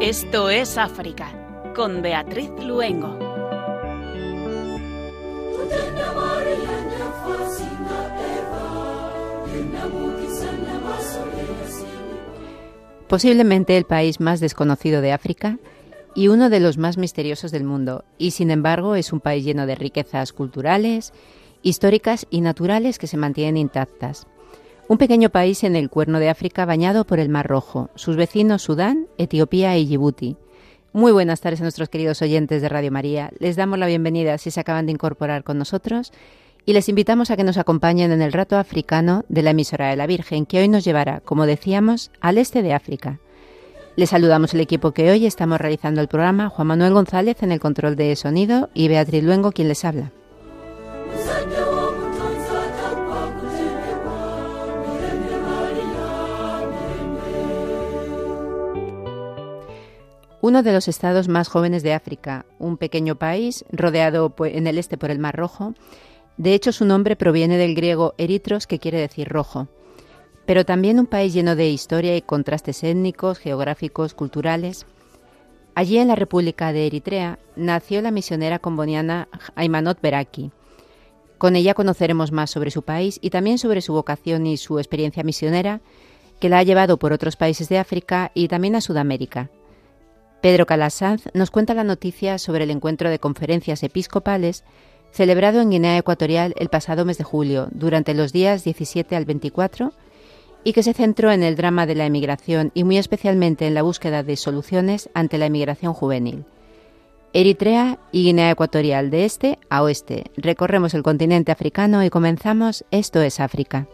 Esto es África, con Beatriz Luengo. Posiblemente el país más desconocido de África y uno de los más misteriosos del mundo, y sin embargo es un país lleno de riquezas culturales, históricas y naturales que se mantienen intactas. Un pequeño país en el cuerno de África bañado por el Mar Rojo, sus vecinos Sudán, Etiopía y Djibouti. Muy buenas tardes a nuestros queridos oyentes de Radio María. Les damos la bienvenida si se acaban de incorporar con nosotros y les invitamos a que nos acompañen en el rato africano de la emisora de la Virgen, que hoy nos llevará, como decíamos, al este de África. Les saludamos el equipo que hoy estamos realizando el programa, Juan Manuel González en el control de sonido y Beatriz Luengo quien les habla. Uno de los estados más jóvenes de África, un pequeño país rodeado en el este por el Mar Rojo. De hecho, su nombre proviene del griego eritros, que quiere decir rojo. Pero también un país lleno de historia y contrastes étnicos, geográficos, culturales. Allí en la República de Eritrea nació la misionera comboniana Aymanot Beraki. Con ella conoceremos más sobre su país y también sobre su vocación y su experiencia misionera, que la ha llevado por otros países de África y también a Sudamérica. Pedro Calasanz nos cuenta la noticia sobre el encuentro de conferencias episcopales celebrado en Guinea Ecuatorial el pasado mes de julio, durante los días 17 al 24, y que se centró en el drama de la emigración y muy especialmente en la búsqueda de soluciones ante la emigración juvenil. Eritrea y Guinea Ecuatorial de este a oeste. Recorremos el continente africano y comenzamos Esto es África.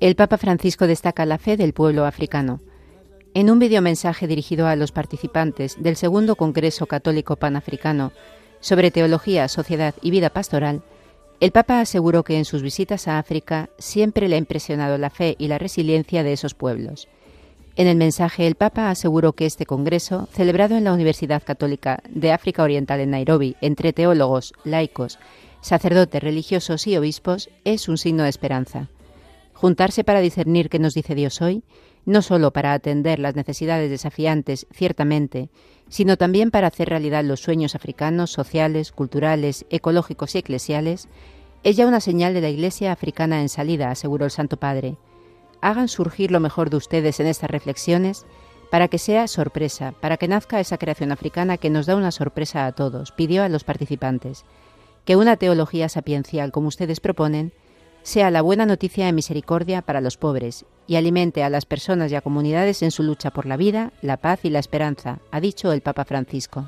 El Papa Francisco destaca la fe del pueblo africano. En un videomensaje dirigido a los participantes del segundo Congreso Católico Panafricano sobre Teología, Sociedad y Vida Pastoral, el Papa aseguró que en sus visitas a África siempre le ha impresionado la fe y la resiliencia de esos pueblos. En el mensaje, el Papa aseguró que este Congreso, celebrado en la Universidad Católica de África Oriental en Nairobi, entre teólogos, laicos, sacerdotes, religiosos y obispos, es un signo de esperanza juntarse para discernir qué nos dice Dios hoy, no solo para atender las necesidades desafiantes, ciertamente, sino también para hacer realidad los sueños africanos, sociales, culturales, ecológicos y eclesiales, es ya una señal de la Iglesia africana en salida, aseguró el Santo Padre. Hagan surgir lo mejor de ustedes en estas reflexiones para que sea sorpresa, para que nazca esa creación africana que nos da una sorpresa a todos, pidió a los participantes. Que una teología sapiencial como ustedes proponen sea la buena noticia de misericordia para los pobres y alimente a las personas y a comunidades en su lucha por la vida, la paz y la esperanza, ha dicho el Papa Francisco.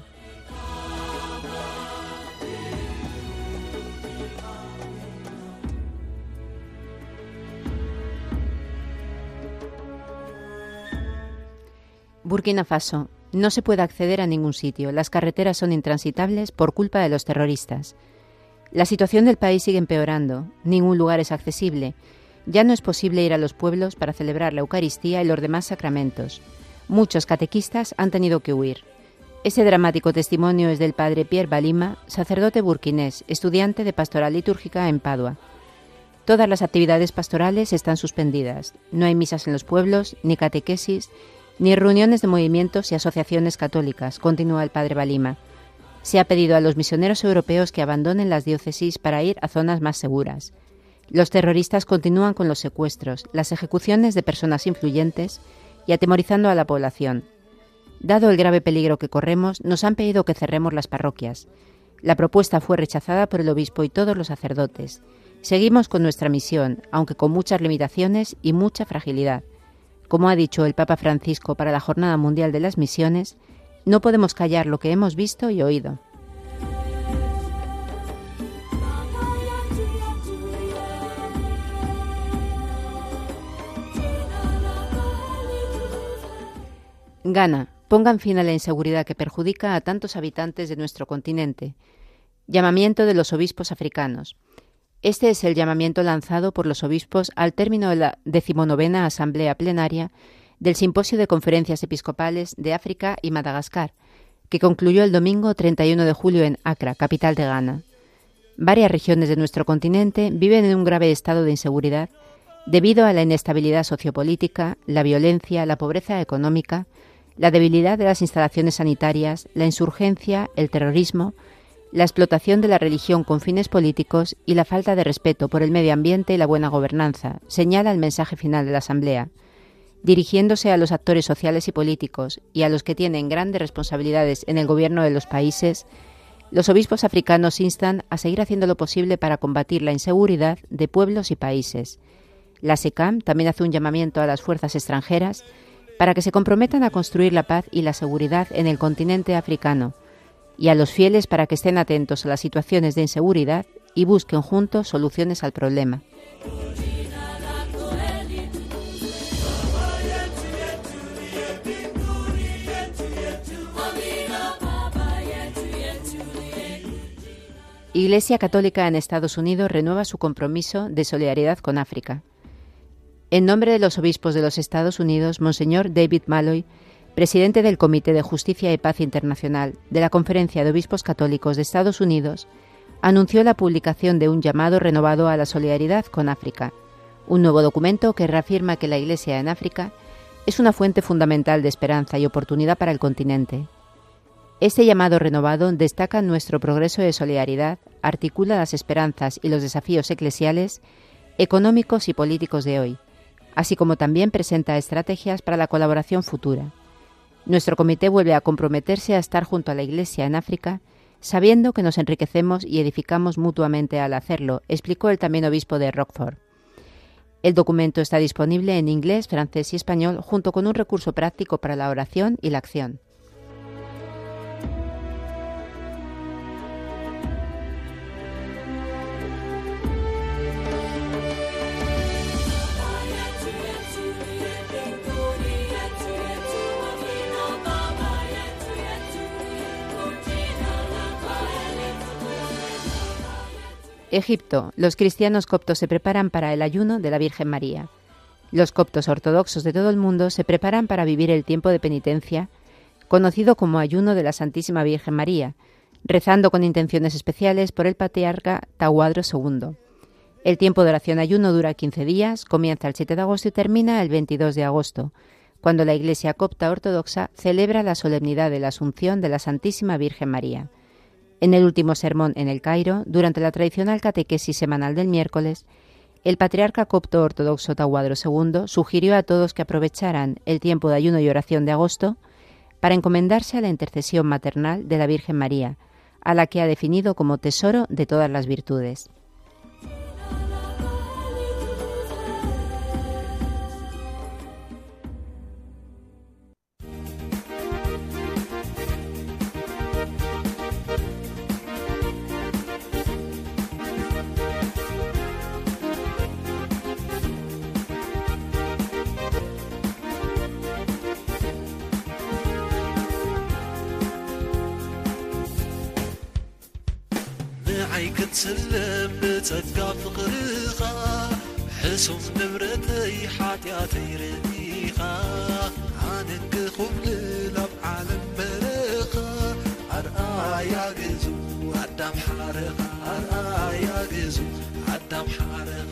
Burkina Faso. No se puede acceder a ningún sitio. Las carreteras son intransitables por culpa de los terroristas. La situación del país sigue empeorando, ningún lugar es accesible, ya no es posible ir a los pueblos para celebrar la Eucaristía y los demás sacramentos. Muchos catequistas han tenido que huir. Ese dramático testimonio es del padre Pierre Balima, sacerdote burkinés, estudiante de pastoral litúrgica en Padua. Todas las actividades pastorales están suspendidas. No hay misas en los pueblos, ni catequesis, ni reuniones de movimientos y asociaciones católicas, continúa el padre Balima. Se ha pedido a los misioneros europeos que abandonen las diócesis para ir a zonas más seguras. Los terroristas continúan con los secuestros, las ejecuciones de personas influyentes y atemorizando a la población. Dado el grave peligro que corremos, nos han pedido que cerremos las parroquias. La propuesta fue rechazada por el obispo y todos los sacerdotes. Seguimos con nuestra misión, aunque con muchas limitaciones y mucha fragilidad. Como ha dicho el Papa Francisco para la Jornada Mundial de las Misiones, no podemos callar lo que hemos visto y oído. Ghana, pongan fin a la inseguridad que perjudica a tantos habitantes de nuestro continente. Llamamiento de los obispos africanos. Este es el llamamiento lanzado por los obispos al término de la decimonovena Asamblea Plenaria del Simposio de Conferencias Episcopales de África y Madagascar, que concluyó el domingo 31 de julio en Accra, capital de Ghana. Varias regiones de nuestro continente viven en un grave estado de inseguridad debido a la inestabilidad sociopolítica, la violencia, la pobreza económica, la debilidad de las instalaciones sanitarias, la insurgencia, el terrorismo, la explotación de la religión con fines políticos y la falta de respeto por el medio ambiente y la buena gobernanza, señala el mensaje final de la Asamblea, dirigiéndose a los actores sociales y políticos y a los que tienen grandes responsabilidades en el gobierno de los países. Los obispos africanos instan a seguir haciendo lo posible para combatir la inseguridad de pueblos y países. La SECAM también hace un llamamiento a las fuerzas extranjeras para que se comprometan a construir la paz y la seguridad en el continente africano, y a los fieles para que estén atentos a las situaciones de inseguridad y busquen juntos soluciones al problema. Iglesia Católica en Estados Unidos renueva su compromiso de solidaridad con África. En nombre de los obispos de los Estados Unidos, Monseñor David Malloy presidente del Comité de Justicia y Paz Internacional de la Conferencia de Obispos Católicos de Estados Unidos, anunció la publicación de un llamado renovado a la solidaridad con África, un nuevo documento que reafirma que la Iglesia en África es una fuente fundamental de esperanza y oportunidad para el continente. Este llamado renovado destaca nuestro progreso de solidaridad, articula las esperanzas y los desafíos eclesiales, económicos y políticos de hoy, así como también presenta estrategias para la colaboración futura. Nuestro comité vuelve a comprometerse a estar junto a la Iglesia en África, sabiendo que nos enriquecemos y edificamos mutuamente al hacerlo, explicó el también obispo de Rockford. El documento está disponible en inglés, francés y español, junto con un recurso práctico para la oración y la acción. Egipto. Los cristianos coptos se preparan para el ayuno de la Virgen María. Los coptos ortodoxos de todo el mundo se preparan para vivir el tiempo de penitencia, conocido como ayuno de la Santísima Virgen María, rezando con intenciones especiales por el patriarca Tahuadro II. El tiempo de oración ayuno dura 15 días, comienza el 7 de agosto y termina el 22 de agosto, cuando la Iglesia copta ortodoxa celebra la solemnidad de la Asunción de la Santísima Virgen María. En el último sermón en el Cairo, durante la tradicional catequesis semanal del miércoles, el patriarca copto ortodoxo Tahuadro II sugirió a todos que aprovecharan el tiempo de ayuno y oración de agosto para encomendarse a la intercesión maternal de la Virgen María, a la que ha definido como tesoro de todas las virtudes. ክትስለም ብጸጋ ፍቕርኻ ሕሱም ንብረተይ ሓጢኣተይ ርኢኻ ኣነ ክኹብልል ኣብ ዓለም በረኻ ኣርኣያ ግዙ ኣዳም ሓረኻ ኣርኣያ ግዙ ኣዳም ሓረኻ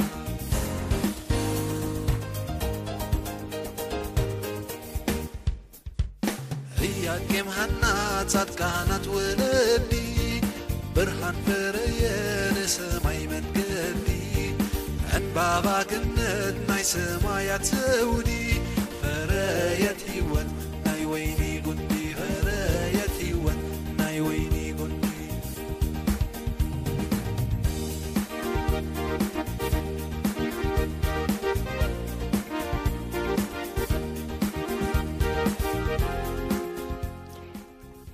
እያቄም ሃና ጻድቃናት ወለዲ ብርሃን ፈረየ ንሰማይ መንገዲ ዕንባባ ግነት ናይ ሰማያት ዘውዲ ፈረየት ሕይወት ናይ ወይኒ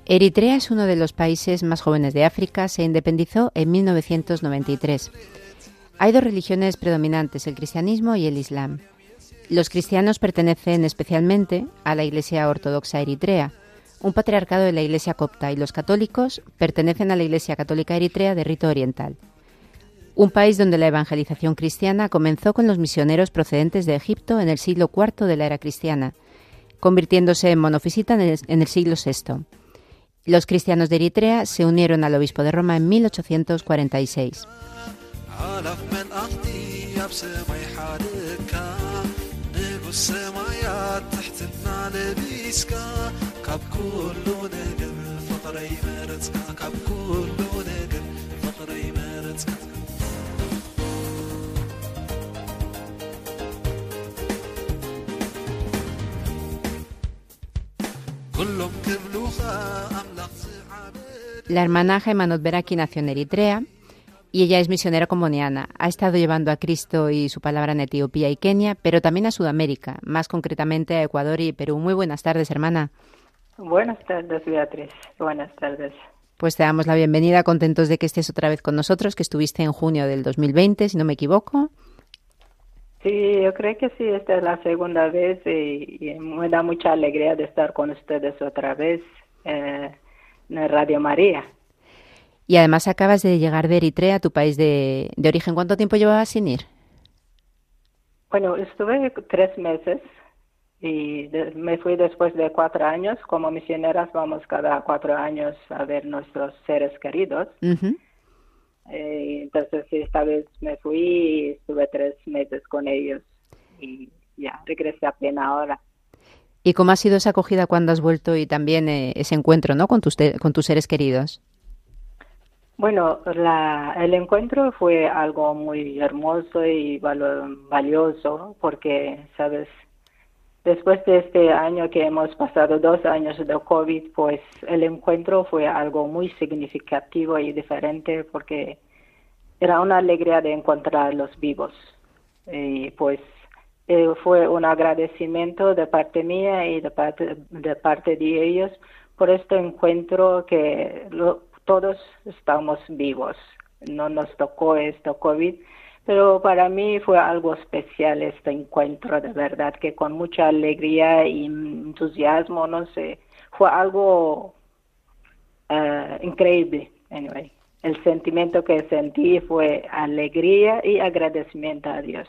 Eritrea es uno de los países más jóvenes de África, se independizó en 1993. Hay dos religiones predominantes, el cristianismo y el islam. Los cristianos pertenecen especialmente a la Iglesia Ortodoxa Eritrea, un patriarcado de la Iglesia copta, y los católicos pertenecen a la Iglesia Católica Eritrea de rito oriental. Un país donde la evangelización cristiana comenzó con los misioneros procedentes de Egipto en el siglo IV de la era cristiana, convirtiéndose en monofisita en el siglo VI. Los cristianos de Eritrea se unieron al obispo de Roma en 1846. La hermana Hemanot Beraki nació en Eritrea y ella es misionera comuniana. Ha estado llevando a Cristo y su palabra en Etiopía y Kenia, pero también a Sudamérica, más concretamente a Ecuador y Perú. Muy buenas tardes, hermana. Buenas tardes, Beatriz. Buenas tardes. Pues te damos la bienvenida, contentos de que estés otra vez con nosotros, que estuviste en junio del 2020, si no me equivoco. Sí, yo creo que sí, esta es la segunda vez y, me da mucha alegría de estar con ustedes otra vez eh, en Radio María. Y además acabas de llegar de Eritrea, tu país de, de origen. ¿Cuánto tiempo llevabas sin ir? Bueno, estuve tres meses y me fui después de cuatro años. Como misioneras vamos cada cuatro años a ver nuestros seres queridos. Eh, entonces esta vez me fui y estuve tres meses con ellos y ya regresé apenas ahora. ¿Y cómo ha sido esa acogida cuando has vuelto y también eh, ese encuentro ¿no? con, tus, con tus seres queridos? Bueno, la, el encuentro fue algo muy hermoso y valioso porque, sabes, después de este año que hemos pasado dos años de COVID, pues el encuentro fue algo muy significativo y diferente porque era una alegría de encontrarlos vivos. Y pues eh, fue un agradecimiento de parte mía y de parte de, parte de ellos por este encuentro que todos estamos vivos. No nos tocó esto COVID, pero para mí fue algo especial este encuentro, de verdad, que con mucha alegría y entusiasmo, no sé, fue algo uh, increíble, anyway. El sentimiento que sentí fue alegría y agradecimiento a Dios.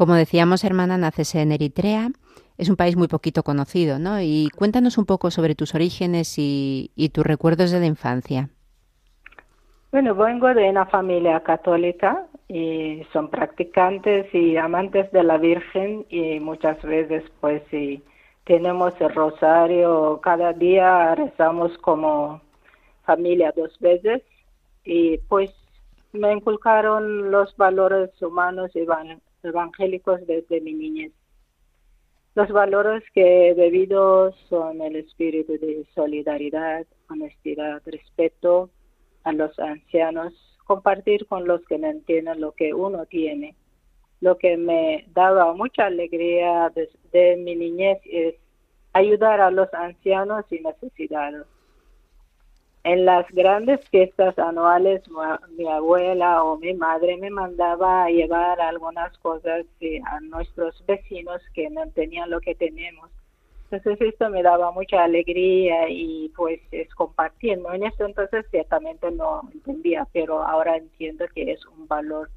Como decíamos, hermana, naces en Eritrea. Es un país muy poquito conocido, ¿no? Y cuéntanos un poco sobre tus orígenes y, tus recuerdos de la infancia. Bueno, vengo de una familia católica y son practicantes y amantes de la Virgen y muchas veces pues sí tenemos el rosario, cada día rezamos como familia dos veces y pues me inculcaron los valores humanos y evangélicos desde mi niñez. Los valores que he bebido son el espíritu de solidaridad, honestidad, respeto a los ancianos, compartir con los que no entienden lo que uno tiene. Lo que me daba mucha alegría desde mi niñez es ayudar a los ancianos y necesitados en las grandes fiestas anuales mi abuela o mi madre me mandaba a llevar algunas cosas a nuestros vecinos que no tenían lo que tenemos. Entonces esto me daba mucha alegría y pues es compartir, En eso entonces ciertamente no entendía, pero ahora entiendo que es un valor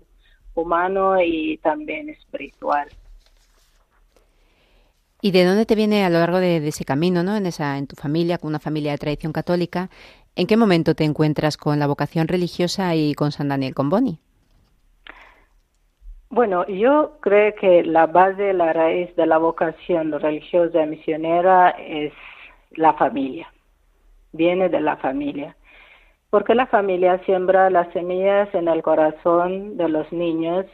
humano y también espiritual. ¿Y de dónde te viene a lo largo de, de, ese camino, ¿no? En esa, en tu familia, con una familia de tradición católica, ¿En qué momento te encuentras con la vocación religiosa y con San Daniel Comboni? Bueno, yo creo que la base, la raíz de la vocación religiosa misionera es la familia, viene de la familia, porque la familia siembra las semillas en el corazón de los niños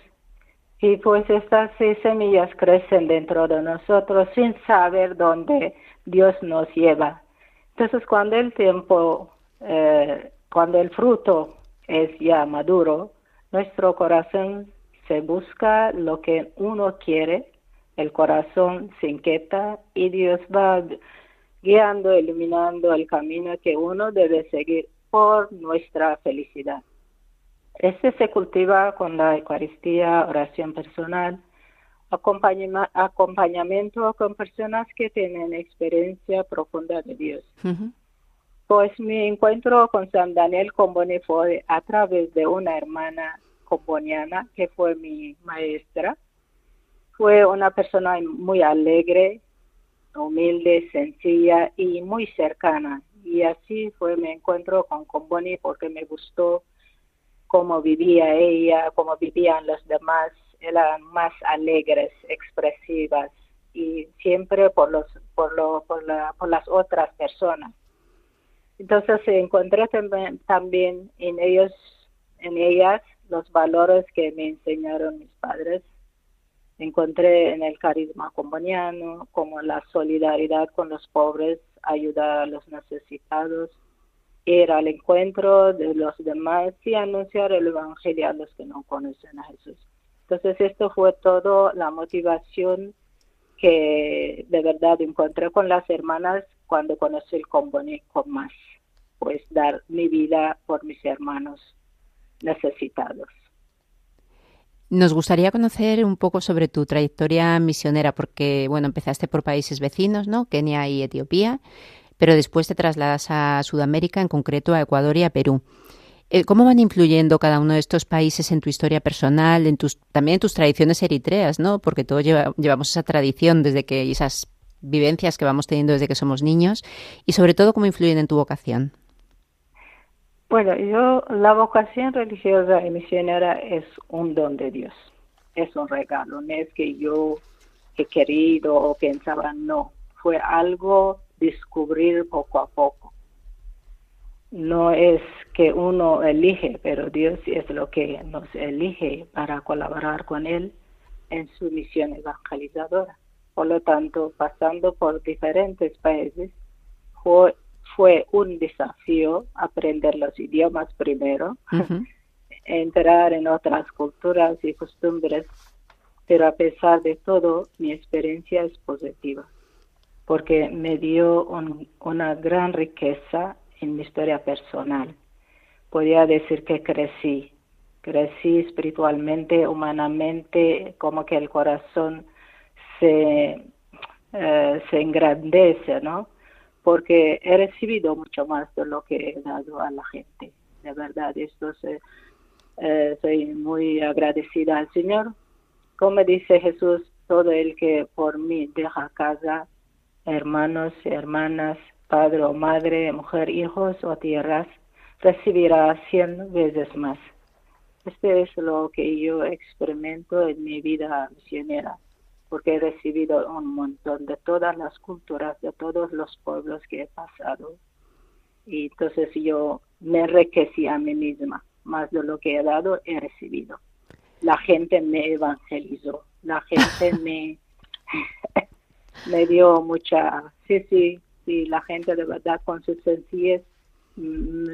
y pues estas semillas crecen dentro de nosotros sin saber dónde Dios nos lleva. Entonces cuando el tiempo eh, cuando el fruto es ya maduro, nuestro corazón se busca lo que uno quiere, el corazón se inquieta y Dios va guiando, iluminando el camino que uno debe seguir por nuestra felicidad. Este se cultiva con la Eucaristía, oración personal, acompañamiento con personas que tienen experiencia profunda de Dios. Pues mi encuentro con San Daniel Comboni fue a través de una hermana comboniana que fue mi maestra. Fue una persona muy alegre, humilde, sencilla y muy cercana. Y así fue mi encuentro con Comboni porque me gustó cómo vivía ella, cómo vivían los demás, eran más alegres, expresivas y siempre por los por lo, por, la, por las otras personas. Entonces encontré también, también en ellos en ellas los valores que me enseñaron mis padres. Encontré en el carisma comboniano como la solidaridad con los pobres, ayudar a los necesitados, ir al encuentro de los demás y anunciar el Evangelio a los que no conocen a Jesús. Entonces esto fue todo la motivación que de verdad encontré con las hermanas cuando conocí el Comboni con más, pues dar mi vida por mis hermanos necesitados. Nos gustaría conocer un poco sobre tu trayectoria misionera, porque bueno, empezaste por países vecinos, ¿no? Kenia y Etiopía pero después te trasladas a Sudamérica, en concreto a Ecuador y a Perú. Eh, ¿Cómo van influyendo cada uno de estos países en tu historia personal, en tus, también en tus tradiciones eritreas, ¿no? Porque todos llevamos esa tradición desde que esas vivencias que vamos teniendo desde que somos niños y sobre todo cómo influyen en tu vocación. Bueno, yo la vocación religiosa y misionera es un don de Dios, es un regalo, no es que yo he querido o pensaba, no, fue algo descubrir poco a poco. No es que uno elige, pero Dios es lo que nos elige para colaborar con Él en su misión evangelizadora. Por lo tanto, pasando por diferentes países, fue, fue un desafío aprender los idiomas primero, entrar en otras culturas y costumbres, pero a pesar de todo, mi experiencia es positiva porque me dio una gran riqueza en mi historia personal. Podría decir que crecí, crecí espiritualmente, humanamente, como que el corazón se, eh, se engrandece, ¿no? Porque he recibido mucho más de lo que he dado a la gente. De verdad, esto eh, soy muy agradecida al Señor. Como dice Jesús, todo el que por mí deja casa, hermanos hermanas, padre o madre, mujer, hijos o tierras, recibirá cien veces más. Este es lo que yo experimento en mi vida misionera, porque he recibido un montón de todas las culturas, de todos los pueblos que he pasado. Y entonces yo me enriquecí a mí misma, más de lo que he dado, he recibido. La gente me evangelizó, la gente me me dio mucha, sí, sí, sí, la gente de verdad con su sencillez mm,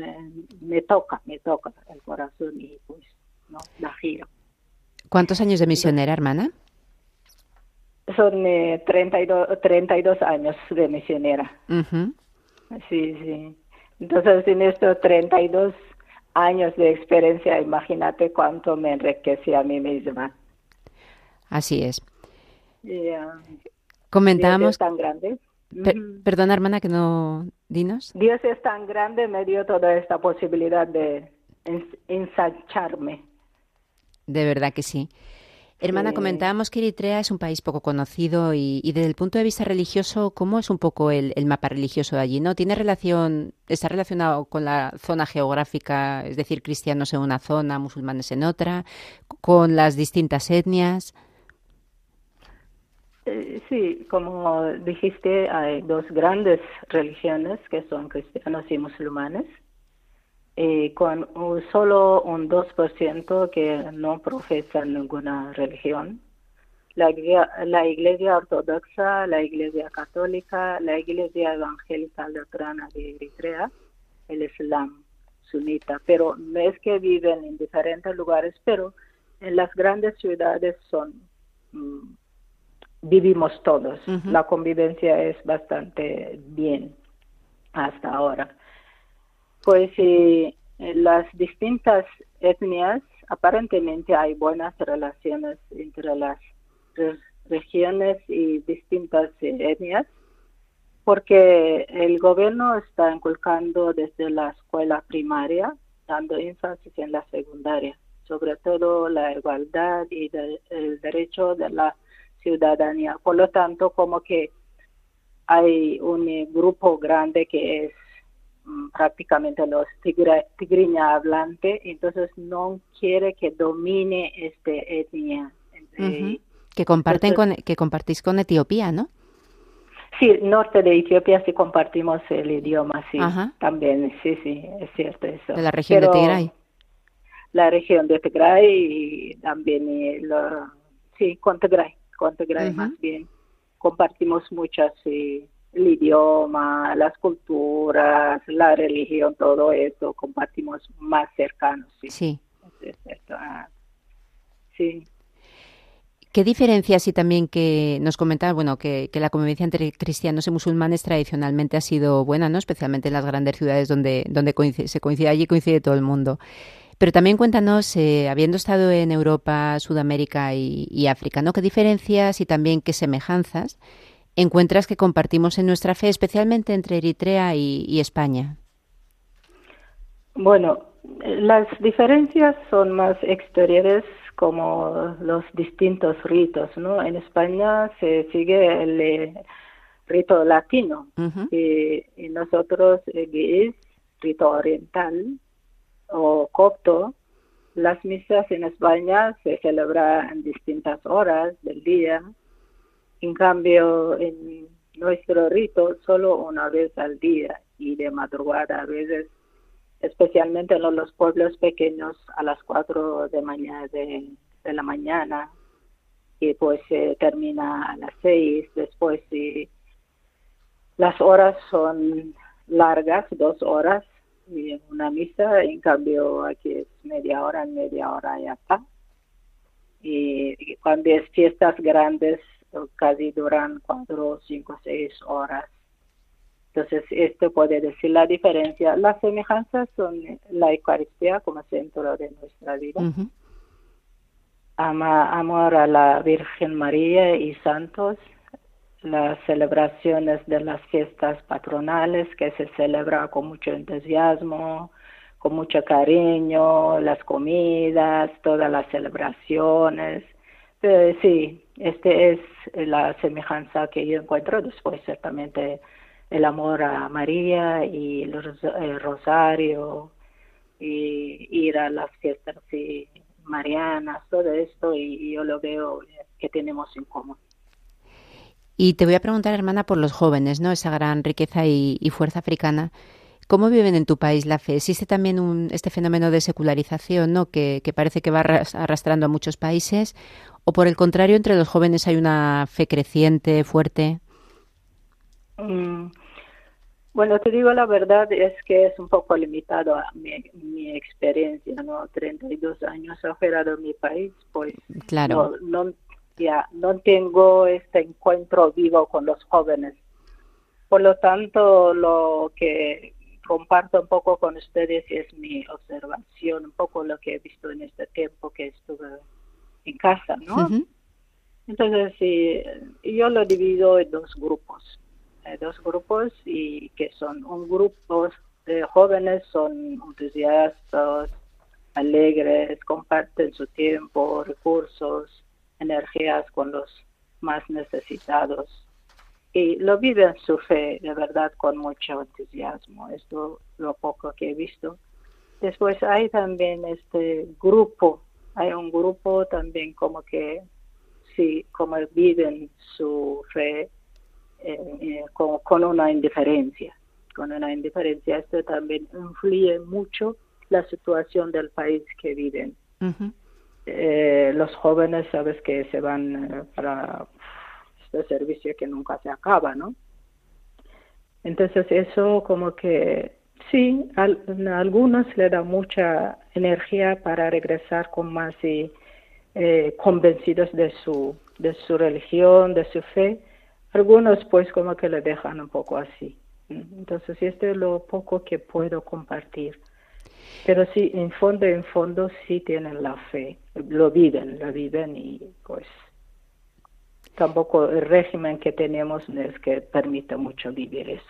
me, toca, me toca el corazón y pues, ¿no? La giro. ¿Cuántos años de misionera, hermana? Son eh, 32, 32 años de misionera. Sí, sí. Entonces, en estos 32 años de experiencia, imagínate cuánto me enriquecí a mí misma. Así es. Comentábamos. Dios es tan grande. Perdona, hermana, que no. Dinos. Dios es tan grande, me dio toda esta posibilidad de ensancharme. De verdad que sí. Hermana, comentábamos que Eritrea es un país poco conocido y, desde el punto de vista religioso, ¿cómo es un poco el, el, mapa religioso de allí? ¿No tiene relación, está relacionado con la zona geográfica, es decir, cristianos en una zona, musulmanes en otra, con las distintas etnias? Eh, sí, como dijiste, hay dos grandes religiones que son cristianos y musulmanes, eh, con solo un 2% que no profesan ninguna religión. La, la Iglesia Ortodoxa, la Iglesia Católica, la Iglesia Evangélica Luterana de Eritrea, el Islam sunita, pero no es que viven en diferentes lugares, pero en las grandes ciudades son mm, vivimos todos. La convivencia es bastante bien hasta ahora. Pues eh, las distintas etnias, aparentemente hay buenas relaciones entre las regiones y distintas eh, etnias, porque el gobierno está inculcando desde la escuela primaria, dando énfasis en la secundaria, sobre todo la igualdad y el derecho de la ciudadanía. Por lo tanto, como que hay un grupo grande que es prácticamente los tigriña hablante, entonces no quiere que domine este etnia. Que comparten con, que compartís con Etiopía, ¿no? Sí, norte de Etiopía sí compartimos el idioma, sí, también, sí, sí, es cierto eso. De la región de Tigray. La región de Tigray y también, sí, con Tigray con más bien. Compartimos muchas, el idioma, las culturas, la religión, todo eso, compartimos más cercanos. Sí. Ah, sí. ¿Qué diferencias y también que nos comentaba, bueno, que, la convivencia entre cristianos y musulmanes tradicionalmente ha sido buena, ¿no? Especialmente en las grandes ciudades donde, donde se coincide, allí coincide todo el mundo. Pero también cuéntanos, eh, habiendo estado en Europa, Sudamérica y, África, ¿no? ¿Qué diferencias y también qué semejanzas encuentras que compartimos en nuestra fe, especialmente entre Eritrea y, España? Bueno, las diferencias son más exteriores como los distintos ritos, ¿no? En España se sigue el eh, rito latino y, nosotros eh, es rito oriental o copto, las misas en España se celebran en distintas horas del día. En cambio, en nuestro rito, solo una vez al día y de madrugada a veces, especialmente en los pueblos pequeños, a las 4 de, mañana, de, la mañana, y pues se termina a las 6. Después, y las horas son largas, dos horas, y en una misa, en cambio aquí es media hora, media hora ya está. Y, cuando es fiestas grandes, casi duran cuatro, cinco, seis horas. Entonces, esto puede decir la diferencia. Las semejanzas son la Eucaristía como centro de nuestra vida. Ama, amor a la Virgen María y santos, las celebraciones de las fiestas patronales que se celebra con mucho entusiasmo, con mucho cariño, las comidas, todas las celebraciones. Eh, sí, este es la semejanza que yo encuentro después ciertamente el amor a María y el rosario y ir a las fiestas marianas, todo esto y yo lo veo que tenemos en común. Y te voy a preguntar, hermana, por los jóvenes, ¿no? Esa gran riqueza y, fuerza africana. ¿Cómo viven en tu país la fe? ¿Existe también un, este fenómeno de secularización, ¿no? Que, parece que va arrastrando a muchos países? ¿O por el contrario, entre los jóvenes hay una fe creciente, fuerte? Mm, bueno, te digo la verdad, es que es un poco limitado a mi, mi experiencia, ¿no? 32 años afuera de mi país, pues claro. no, ya no tengo este encuentro vivo con los jóvenes. Por lo tanto, lo que comparto un poco con ustedes es mi observación, un poco lo que he visto en este tiempo que estuve en casa, ¿no? Entonces, sí, yo lo divido en dos grupos, dos grupos y que son un grupo de jóvenes, son entusiastas, alegres, comparten su tiempo, recursos, energías con los más necesitados y lo viven su fe de verdad con mucho entusiasmo. Esto lo poco que he visto. Después hay también este grupo, hay un grupo también como que sí, como viven su fe eh, eh, con, una indiferencia, con una indiferencia. Esto también influye mucho la situación del país que viven eh, los jóvenes, sabes que se van eh, para este servicio que nunca se acaba, ¿no? Entonces eso como que sí, a, algunos le da mucha energía para regresar con más y, eh, convencidos de su de su religión, de su fe, algunos pues como que le dejan un poco así. Entonces, esto es lo poco que puedo compartir. Pero sí, en fondo, en fondo, sí tienen la fe, lo viven, lo viven y pues tampoco el régimen que tenemos es que permita mucho vivir eso.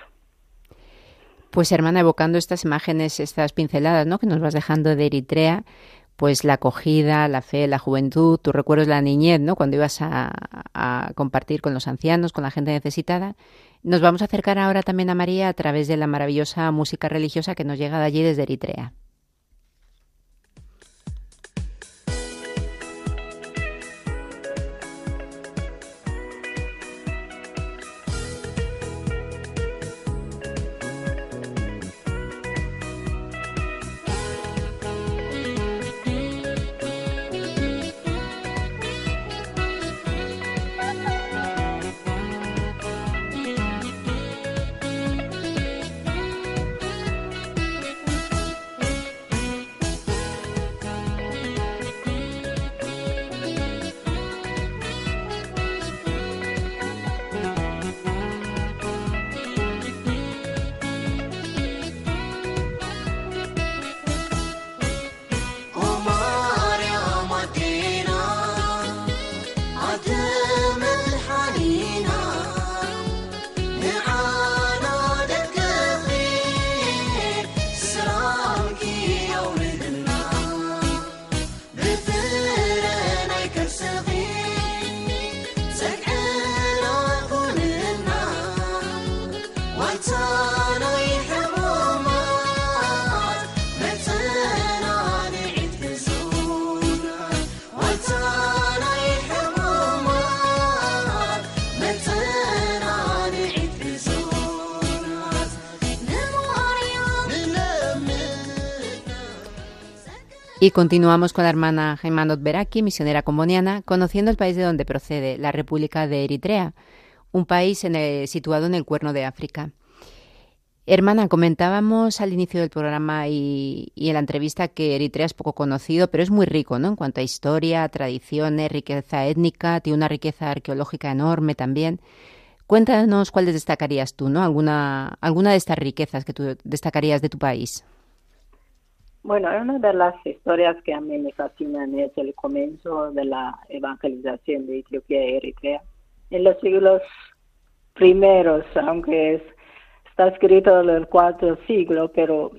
Pues hermana, evocando estas imágenes, estas pinceladas ¿no? que nos vas dejando de Eritrea, pues la acogida, la fe, la juventud, tus recuerdos de la niñez, ¿no? Cuando ibas a, compartir con los ancianos, con la gente necesitada. Nos vamos a acercar ahora también a María a través de la maravillosa música religiosa que nos llega de allí desde Eritrea. Y continuamos con la hermana Heimanot Beraki, misionera comboniana, conociendo el país de donde procede, la República de Eritrea, un país situado en el cuerno de África. Hermana, comentábamos al inicio del programa y, en la entrevista que Eritrea es poco conocido, pero es muy rico, ¿no? En cuanto a historia, tradiciones, riqueza étnica, tiene una riqueza arqueológica enorme también. Cuéntanos cuáles destacarías tú, ¿no? Alguna, alguna de estas riquezas que tú destacarías de tu país. Bueno, una de las historias que a mí me fascinan es el comienzo de la evangelización de Etiopía y Eritrea. En los siglos primeros, aunque está escrito en el cuarto siglo, pero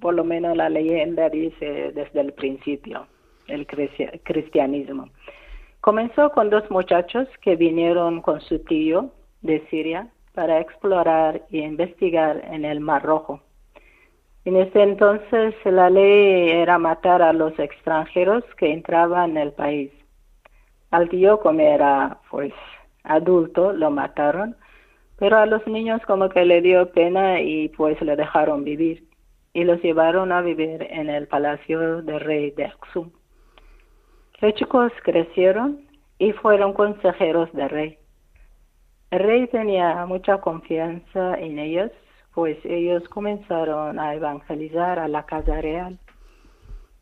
por lo menos la leyenda dice desde el principio, el cristianismo. Comenzó con dos muchachos que vinieron con su tío de Siria para explorar y investigar en el Mar Rojo en ese entonces la ley era matar a los extranjeros que entraban en el país. Al tío, como era pues adulto, lo mataron, pero a los niños como que le dio pena y pues le dejaron vivir y los llevaron a vivir en el palacio del rey de Aksum. Los chicos crecieron y fueron consejeros del rey. El rey tenía mucha confianza en ellos pues ellos comenzaron a evangelizar a la casa real.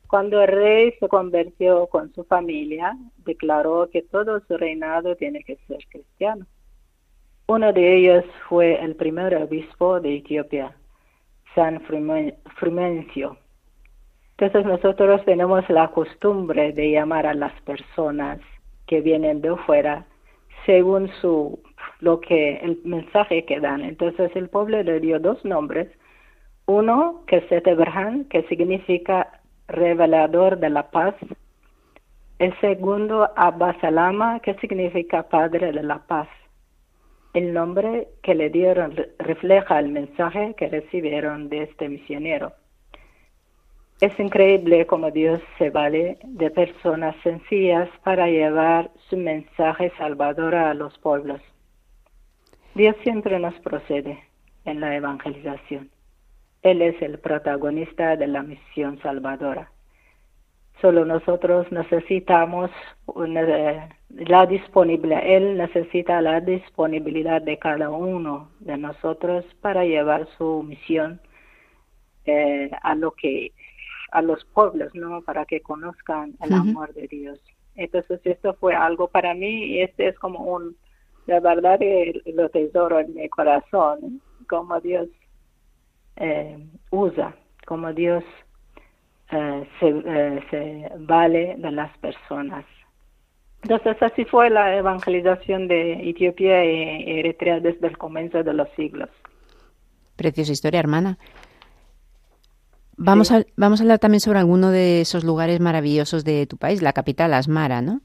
Cuando el rey se convirtió con su familia, declaró que todo su reinado tiene que ser cristiano. Uno de ellos fue el primer obispo de Etiopía, San Frumencio. Entonces nosotros tenemos la costumbre de llamar a las personas que vienen de fuera según su lo que el mensaje que dan. Entonces el pueblo le dio dos nombres. Uno que es que significa revelador de la paz. El segundo Abbasalama, que significa padre de la paz. El nombre que le dieron refleja el mensaje que recibieron de este misionero. Es increíble cómo Dios se vale de personas sencillas para llevar su mensaje salvador a los pueblos. Dios siempre nos procede en la evangelización. Él es el protagonista de la misión salvadora. Solo nosotros necesitamos la disponibilidad, Él necesita la disponibilidad de cada uno de nosotros para llevar su misión eh, a lo que a los pueblos, ¿no? Para que conozcan el amor de Dios Entonces esto fue algo para mí y este es como un, la verdad lo tesoro en mi corazón, como Dios eh, usa, como Dios eh, se, eh, se vale de las personas. Entonces así fue la evangelización de Etiopía y Eritrea desde el comienzo de los siglos. Preciosa historia, hermana. Vamos, a, vamos a hablar también sobre alguno de esos lugares maravillosos de tu país, la capital, Asmara, ¿no?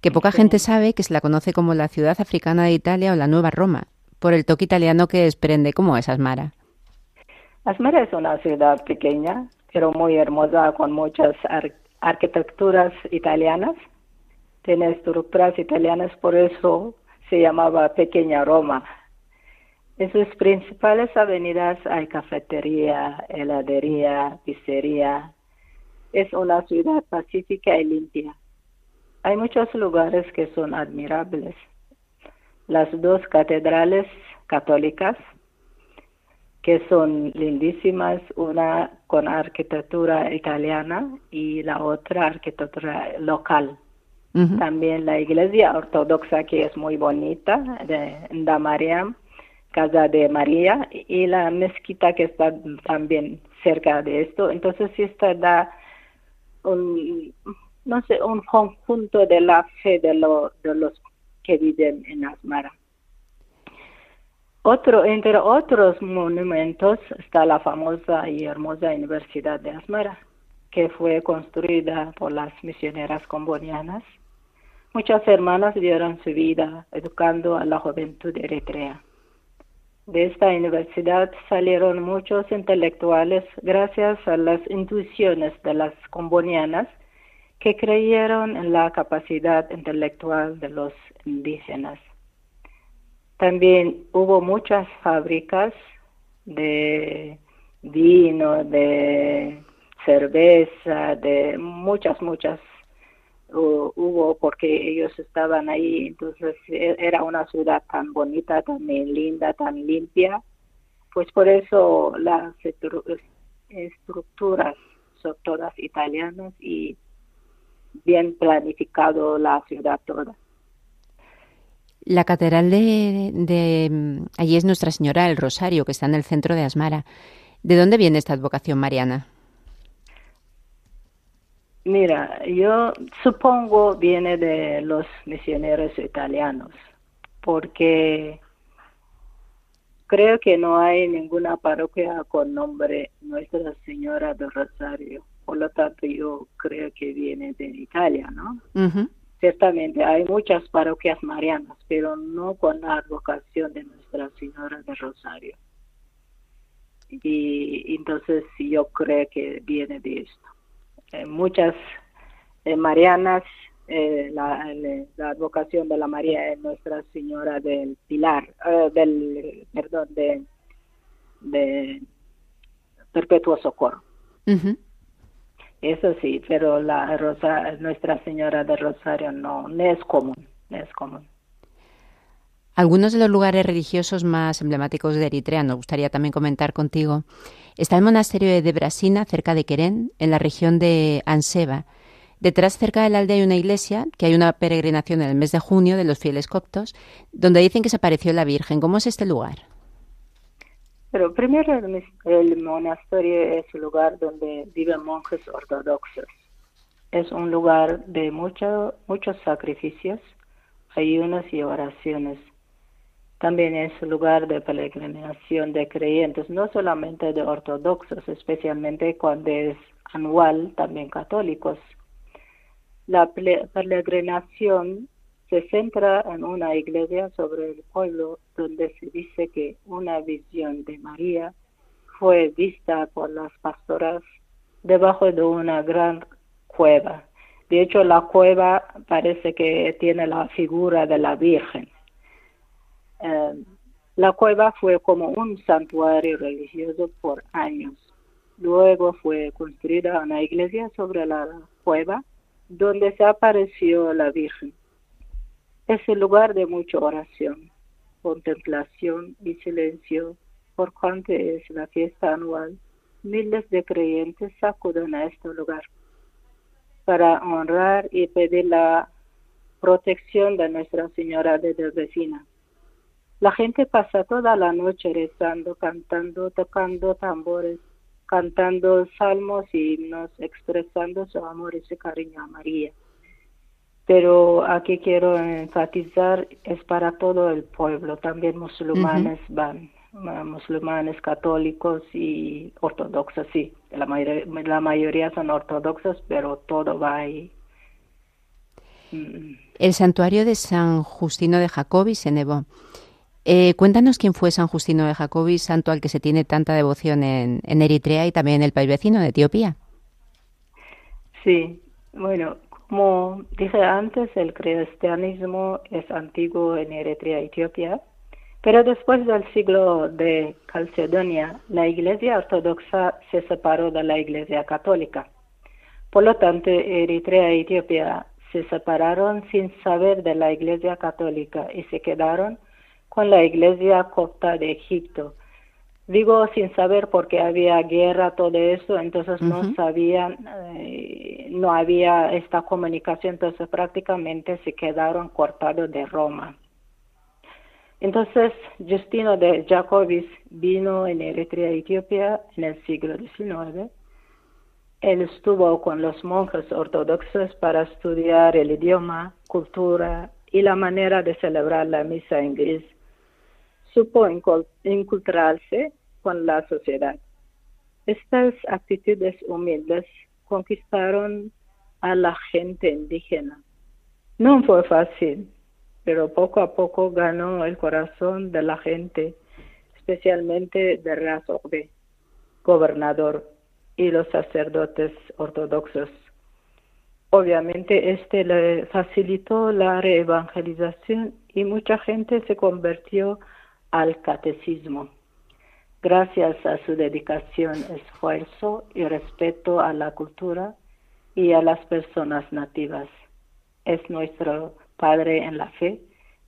Que poca gente sabe que se la conoce como la ciudad africana de Italia o la Nueva Roma, por el toque italiano que desprende. ¿Cómo es Asmara? Asmara es una ciudad pequeña, pero muy hermosa, con muchas arquitecturas italianas. Tiene estructuras italianas, por eso se llamaba Pequeña Roma. En sus principales avenidas hay cafetería, heladería, pizzería. Es una ciudad pacífica y limpia. Hay muchos lugares que son admirables. Las dos catedrales católicas, que son lindísimas, una con arquitectura italiana y la otra arquitectura local. También la iglesia ortodoxa, que es muy bonita, de Mariam Casa de María y la mezquita que está también cerca de esto. Entonces, está da un, no sé, un conjunto de la fe de, de los que viven en Asmara. Otro, entre otros monumentos está la famosa y hermosa Universidad de Asmara, que fue construida por las misioneras combonianas. Muchas hermanas dieron su vida educando a la juventud eritrea. De esta universidad salieron muchos intelectuales gracias a las intuiciones de las combonianas que creyeron en la capacidad intelectual de los indígenas. También hubo muchas fábricas de vino, de cerveza, de muchas, muchas hubo porque ellos estaban ahí, entonces e, era una ciudad tan bonita, tan linda, tan limpia, pues por eso las estructuras son todas italianas y bien planificado la ciudad toda. La catedral de, de allí es Nuestra Señora del Rosario, que está en el centro de Asmara. ¿De dónde viene esta advocación mariana? Mira, yo supongo viene de los misioneros italianos, porque creo que no hay ninguna parroquia con nombre Nuestra Señora de Rosario. Por lo tanto, yo creo que viene de Italia, ¿no? Ciertamente hay muchas parroquias marianas, pero no con la advocación de Nuestra Señora de Rosario. Y entonces yo creo que viene de esto. Eh, muchas eh, marianas, eh, la, la, advocación de la María es Nuestra Señora del Pilar, del, perdón, de, de Perpetuo Socorro. Eso sí, pero la Rosa, Nuestra Señora del Rosario no, no es común, no es común. Algunos de los lugares religiosos más emblemáticos de Eritrea, nos gustaría también comentar contigo. Está el monasterio de Debrasina, cerca de Querén, en la región de Anseba. Detrás, cerca de la aldea, hay una iglesia, que hay una peregrinación en el mes de junio de los fieles coptos, donde dicen que se apareció la Virgen. ¿Cómo es este lugar? Pero primero el, monasterio es un lugar donde viven monjes ortodoxos. Es un lugar de mucho, muchos sacrificios, ayunos y oraciones también es lugar de peregrinación de creyentes, no solamente de ortodoxos, especialmente cuando es anual, también católicos. La peregrinación se centra en una iglesia sobre el pueblo donde se dice que una visión de María fue vista por las pastoras debajo de una gran cueva. De hecho, la cueva parece que tiene la figura de la Virgen. Eh, la cueva fue como un santuario religioso por años. Luego fue construida una iglesia sobre la cueva donde se apareció la Virgen. Es el lugar de mucha oración, contemplación y silencio, por cuanto es la fiesta anual. Miles de creyentes acuden a este lugar. para honrar y pedir la protección de Nuestra Señora de Vecina. La gente pasa toda la noche rezando, cantando, tocando tambores, cantando salmos y himnos, expresando su amor y su cariño a María. Pero aquí quiero enfatizar, es para todo el pueblo, también musulmanes van, musulmanes católicos y ortodoxos, sí, la mayoría, la mayoría son ortodoxos, pero todo va ahí. Mm. El santuario de San Justino de Jacobis en Evo. Eh, cuéntanos quién fue San Justino de Jacobis, santo al que se tiene tanta devoción en, en Eritrea y también en el país vecino de Etiopía. Sí, bueno, como dije antes, el cristianismo es antiguo en Eritrea y Etiopía, pero después del siglo de Calcedonia, la Iglesia ortodoxa se separó de la Iglesia católica. Por lo tanto, Eritrea y Etiopía se separaron sin saber de la Iglesia católica y se quedaron con la Iglesia copta de Egipto. Digo sin saber porque había guerra, todo eso, entonces no sabían, eh, no había esta comunicación, entonces prácticamente se quedaron cortados de Roma. Entonces, Justino de Jacobis vino en Eritrea, Etiopía, en el siglo XIX él estuvo con los monjes ortodoxos para estudiar el idioma, cultura y la manera de celebrar la misa en gris. Supo inculturarse con la sociedad. Estas actitudes humildes conquistaron a la gente indígena. No fue fácil, pero poco a poco ganó el corazón de la gente, especialmente de Razorbe, gobernador y los sacerdotes ortodoxos. Obviamente este le facilitó la reevangelización y mucha gente se convirtió al catecismo. Gracias a su dedicación, esfuerzo y respeto a la cultura y a las personas nativas. Es nuestro Padre en la fe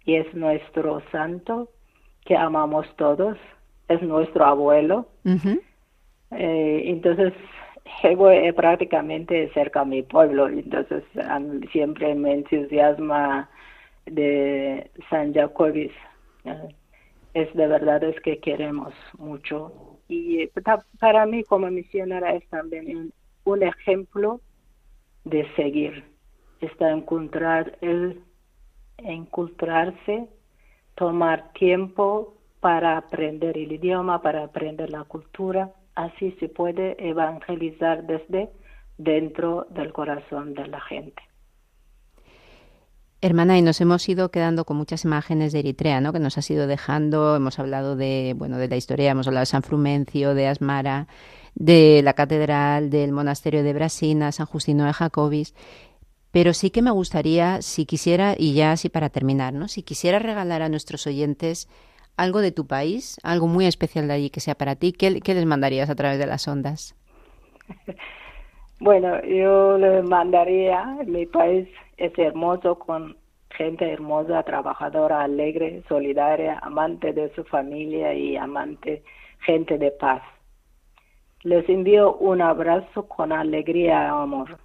y es nuestro santo que amamos todos. Es nuestro abuelo. Eh, entonces, voy prácticamente cerca a mi pueblo, entonces siempre me entusiasma de San Jacobis. Es de verdad es que queremos mucho. Y para mí como misionera es también un, ejemplo de seguir. Está encontrar el encontrarse, tomar tiempo para aprender el idioma, para aprender la cultura así se puede evangelizar desde dentro del corazón de la gente. Hermana, y nos hemos ido quedando con muchas imágenes de Eritrea, ¿no? Que nos has ido dejando. Hemos hablado de, bueno, de la historia, hemos hablado de San Frumencio, de Asmara, de la catedral, del monasterio de Brasina, San Justino de Jacobis. Pero sí que me gustaría, si quisiera, y ya así para terminar, ¿no? Si quisiera regalar a nuestros oyentes algo de tu país, algo muy especial de allí que sea para ti, ¿qué, les mandarías a través de las ondas? Bueno, yo le mandaría, mi país es hermoso con gente hermosa, trabajadora, alegre, solidaria, amante de su familia y amante, gente de paz. Les envío un abrazo con alegría y amor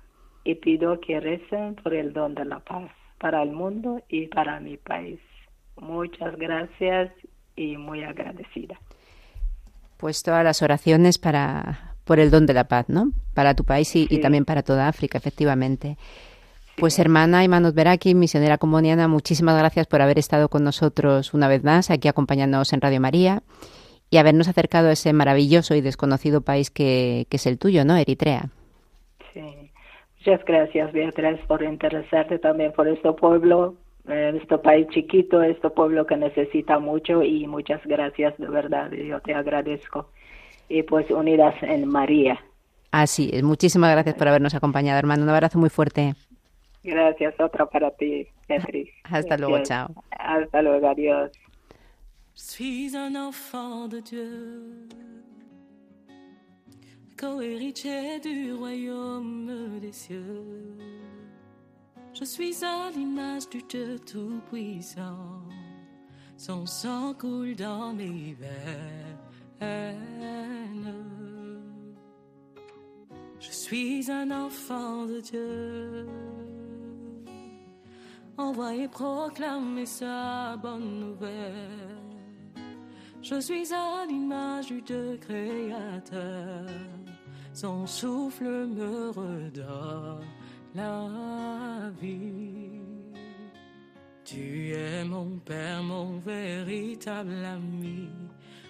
y pido que recen por el don de la paz para el mundo y para mi país. Muchas gracias y muy agradecida. Pues todas las oraciones para por el don de la paz, ¿no? Para tu país y, también para toda África, efectivamente. Pues hermana Imanot Beraki, misionera comuniana, muchísimas gracias por haber estado con nosotros una vez más aquí acompañándonos en Radio María y habernos acercado a ese maravilloso y desconocido país que, que es el tuyo, ¿no? Eritrea. Sí. Muchas gracias, Beatriz, por interesarte también por este pueblo en este país chiquito, este pueblo que necesita mucho y muchas gracias de verdad, yo te agradezco. Y pues unidas en María. Así es, muchísimas gracias por habernos acompañado, hermano. Un abrazo muy fuerte. Gracias, otra para ti, Beatriz. Hasta luego, chao. Hasta luego, adiós. du royaume des cieux. Je suis à l'image du Dieu Tout-Puissant. Son sang coule dans mes veines. Je suis un enfant de Dieu. Envoyez proclamer sa bonne nouvelle. Je suis à l'image du créateur. Son souffle me redonne la vie. Tu es mon Père, mon véritable ami.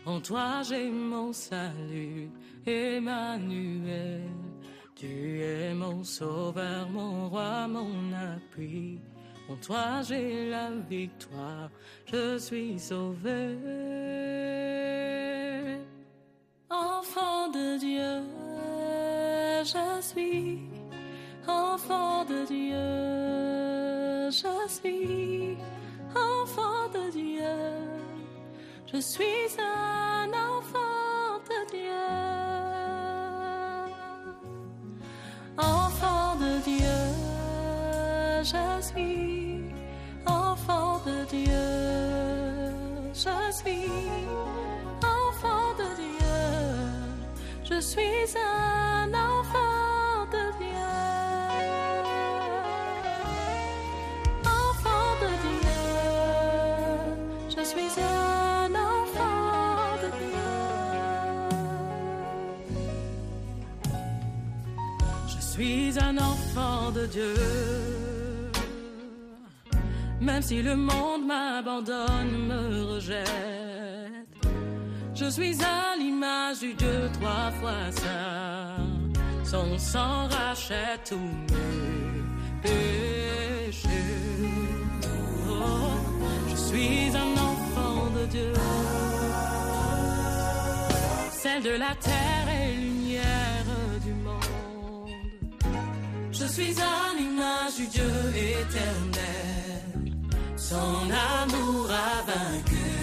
En toi j'ai mon salut, Emmanuel. Tu es mon sauveur, mon roi, mon appui. En toi j'ai la victoire, je suis sauvé. Enfant de Dieu, je suis. Enfant de Dieu, je suis. Enfant de Dieu, je suis un enfant de Dieu. Je suis. Enfant de Dieu, je suis. Enfant de Dieu, je suis un enfant de Dieu. Enfant de Dieu, je suis un enfant de Dieu. Je suis un enfant de Dieu. Même si le monde m'abandonne, me rejette, je suis à l'image du Dieu trois fois saint. Son sang rachète tous mes péchés. Oh, je suis un enfant de Dieu. Celle de la terre et lumière du monde. Je suis à l'image du Dieu éternel. Son amour a vaincu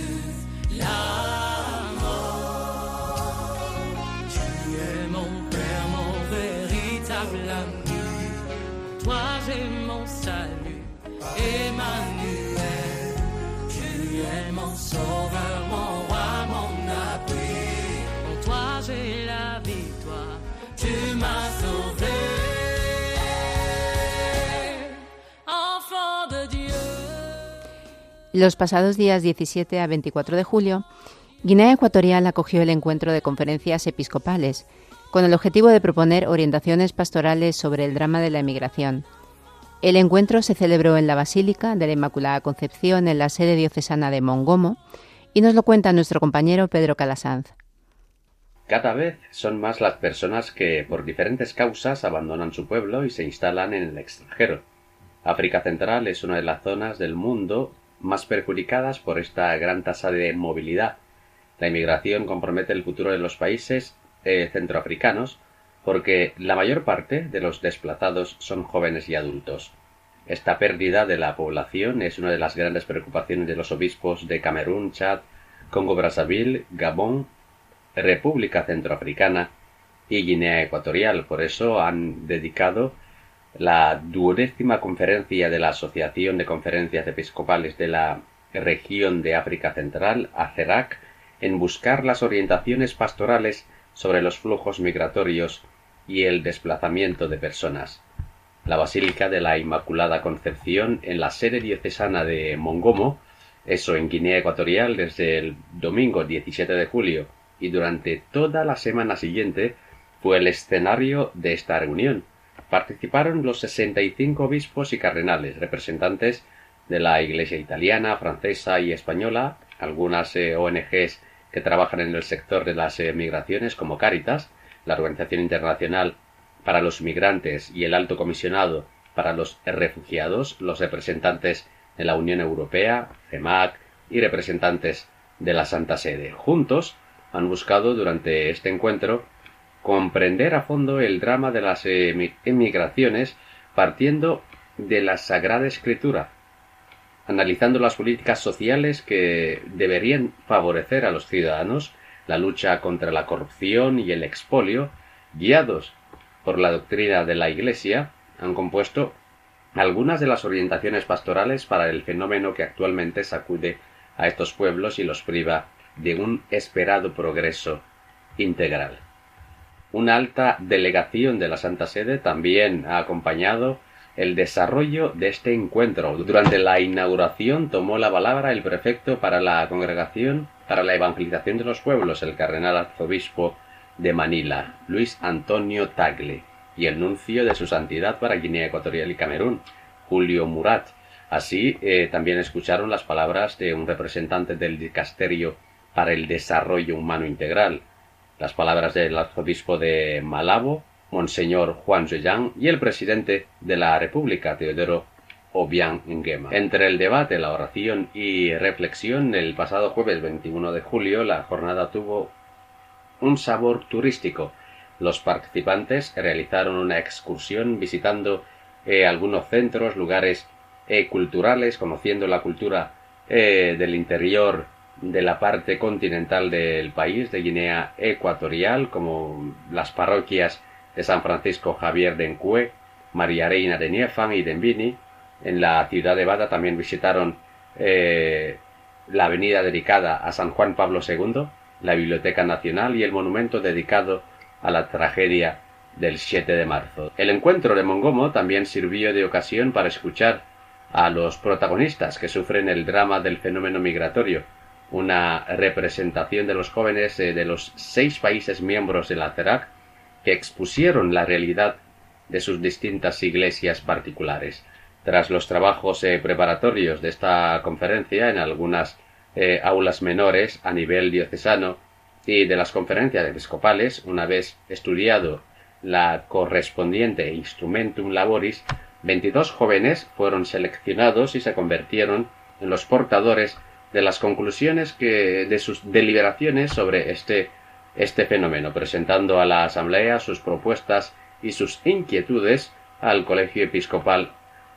Los pasados días 17 a 24 de julio, Guinea Ecuatorial acogió el encuentro de conferencias episcopales con el objetivo de proponer orientaciones pastorales sobre el drama de la emigración. El encuentro se celebró en la Basílica de la Inmaculada Concepción en la sede diocesana de Mongomo y nos lo cuenta nuestro compañero Pedro Calasanz. Cada vez son más las personas que, por diferentes causas, abandonan su pueblo y se instalan en el extranjero. África Central es una de las zonas del mundo más perjudicadas por esta gran tasa de movilidad. La inmigración compromete el futuro de los países eh, centroafricanos porque la mayor parte de los desplazados son jóvenes y adultos. Esta pérdida de la población es una de las grandes preocupaciones de los obispos de Camerún, Chad, Congo-Brazzaville, Gabón, República Centroafricana y Guinea Ecuatorial. Por eso han dedicado la duodécima conferencia de la Asociación de Conferencias Episcopales de la región de África Central, ACERAC, en buscar las orientaciones pastorales sobre los flujos migratorios y el desplazamiento de personas. La Basílica de la Inmaculada Concepción en la sede diocesana de Mongomo, eso en Guinea Ecuatorial desde el domingo 17 de julio y durante toda la semana siguiente fue el escenario de esta reunión. Participaron los 65 obispos y cardenales, representantes de la Iglesia italiana, francesa y española, algunas eh, ONGs que trabajan en el sector de las eh, migraciones como Cáritas, la Organización Internacional para los Migrantes y el Alto Comisionado para los Refugiados, los representantes de la Unión Europea, CEMAC y representantes de la Santa Sede. Juntos han buscado durante este encuentro comprender a fondo el drama de las emigraciones partiendo de la Sagrada Escritura, analizando las políticas sociales que deberían favorecer a los ciudadanos, la lucha contra la corrupción y el expolio, guiados por la doctrina de la Iglesia, han compuesto algunas de las orientaciones pastorales para el fenómeno que actualmente sacude a estos pueblos y los priva de un esperado progreso integral. Una alta delegación de la Santa Sede también ha acompañado el desarrollo de este encuentro. Durante la inauguración tomó la palabra el prefecto para la congregación para la evangelización de los pueblos, el cardenal arzobispo de Manila, Luis Antonio Tagle, y el nuncio de su santidad para Guinea Ecuatorial y Camerún, Julio Murat. Así eh, también escucharon las palabras de un representante del dicasterio para el desarrollo humano integral, las palabras del arzobispo de Malabo, Monseñor Juan Zhejiang, y el presidente de la República, Teodoro Obiang Nguema. Entre el debate, la oración y reflexión, el pasado jueves 21 de julio, la jornada tuvo un sabor turístico. Los participantes realizaron una excursión visitando eh, algunos centros, lugares eh, culturales, conociendo la cultura eh, del interior de la parte continental del país, de Guinea Ecuatorial, como las parroquias de San Francisco Javier de Encue, María Reina de Niefan y de Envini. En la ciudad de Bada también visitaron eh, la avenida dedicada a San Juan Pablo II, la Biblioteca Nacional y el monumento dedicado a la tragedia del 7 de marzo. El encuentro de Mongomo también sirvió de ocasión para escuchar a los protagonistas que sufren el drama del fenómeno migratorio, una representación de los jóvenes eh, de los seis países miembros de la CERAC que expusieron la realidad de sus distintas iglesias particulares. Tras los trabajos eh, preparatorios de esta conferencia en algunas eh, aulas menores a nivel diocesano y de las conferencias episcopales, una vez estudiado la correspondiente Instrumentum Laboris, 22 jóvenes fueron seleccionados y se convirtieron en los portadores de las conclusiones que de sus deliberaciones sobre este este fenómeno, presentando a la Asamblea sus propuestas y sus inquietudes al Colegio Episcopal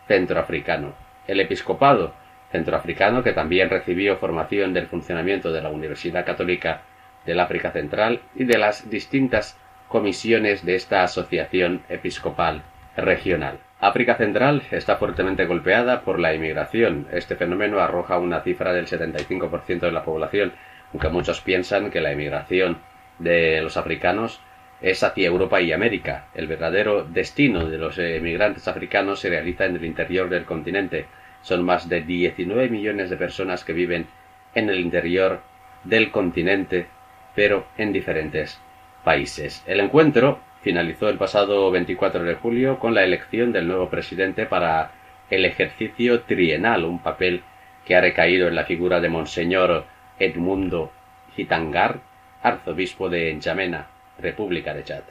Centroafricano. El Episcopado Centroafricano, que también recibió formación del funcionamiento de la Universidad Católica del África Central y de las distintas comisiones de esta asociación episcopal regional. África Central está fuertemente golpeada por la inmigración. Este fenómeno arroja una cifra del 75% de la población, aunque muchos piensan que la inmigración de los africanos es hacia Europa y América. El verdadero destino de los emigrantes africanos se realiza en el interior del continente. Son más de 19 millones de personas que viven en el interior del continente, pero en diferentes países. El encuentro finalizó el pasado 24 de julio con la elección del nuevo presidente para el ejercicio trienal, un papel que ha recaído en la figura de Monseñor Edmundo Gitangar, arzobispo de N'Djamena, República de Chad.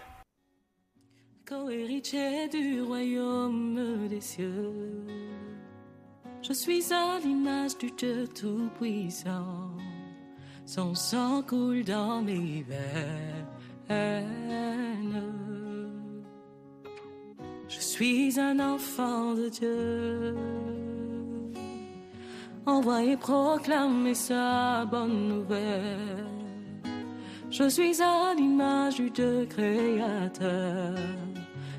Je suis un enfant de Dieu. Envoyé proclamer sa bonne nouvelle. Je suis à l'image du Dieu créateur.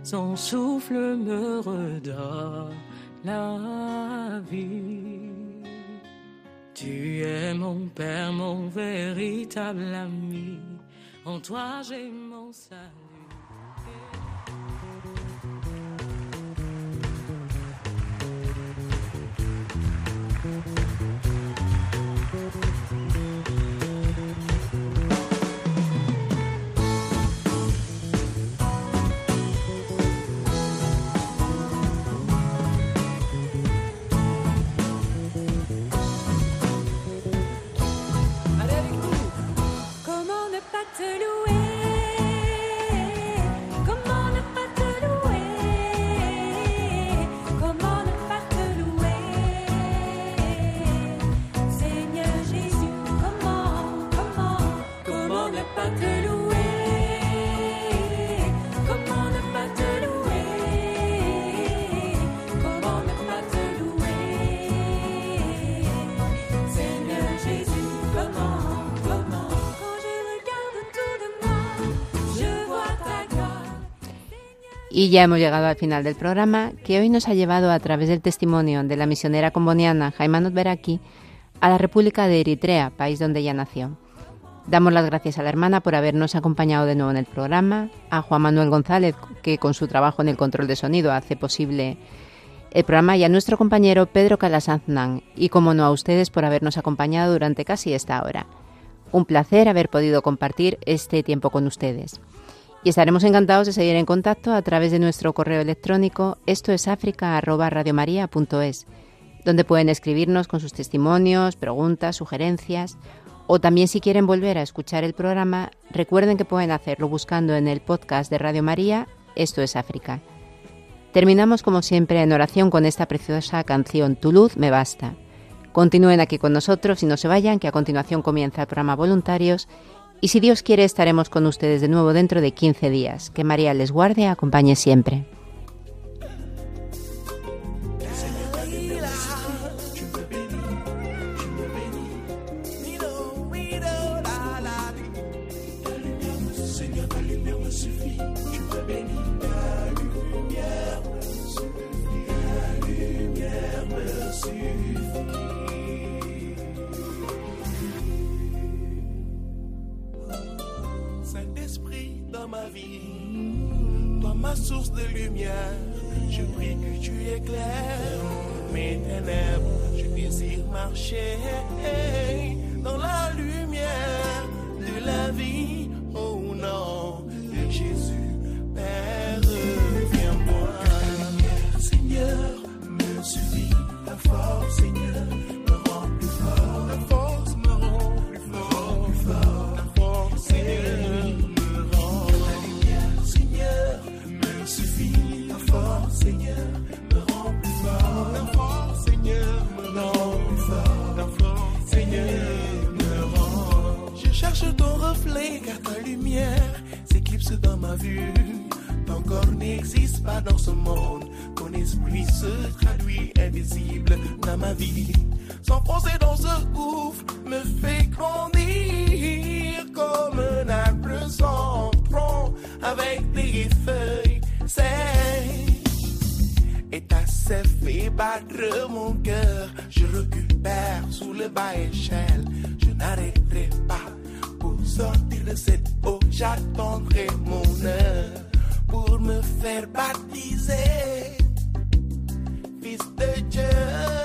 Son souffle me redonne la vie. Tu es mon Père, mon véritable ami. En toi j'ai mon salut. Y ya hemos llegado al final del programa, que hoy nos ha llevado a través del testimonio de la misionera comboniana Jaimanot Beraki a la República de Eritrea, país donde ella nació. Damos las gracias a la hermana por habernos acompañado de nuevo en el programa, a Juan Manuel González, que con su trabajo en el control de sonido hace posible el programa, y a nuestro compañero Pedro Calasanznan, y como no a ustedes por habernos acompañado durante casi esta hora. Un placer haber podido compartir este tiempo con ustedes. Y estaremos encantados de seguir en contacto a través de nuestro correo electrónico esto es donde pueden escribirnos con sus testimonios, preguntas, sugerencias o también si quieren volver a escuchar el programa, recuerden que pueden hacerlo buscando en el podcast de Radio María, Esto es África. Terminamos como siempre en oración con esta preciosa canción Tu luz me basta. Continúen aquí con nosotros y no se vayan, que a continuación comienza el programa Voluntarios y si Dios quiere estaremos con ustedes de nuevo dentro de 15 días. Que María les guarde y acompañe siempre. Mes ténèbres. Je désire marcher dans la lumière dans ma vue. Ton corps n'existe pas dans ce monde. Ton esprit se traduit invisible dans ma vie. S'enfoncer dans ce gouffre me fait grandir comme un arbre sans tronc avec des feuilles. C'est et ta fait battre mon cœur. Je récupère sous le bas échelle. Je n'arrêterai pas pour sortir de cette eau. J'attendrai mon heure pour me faire baptiser. Fils de Dieu.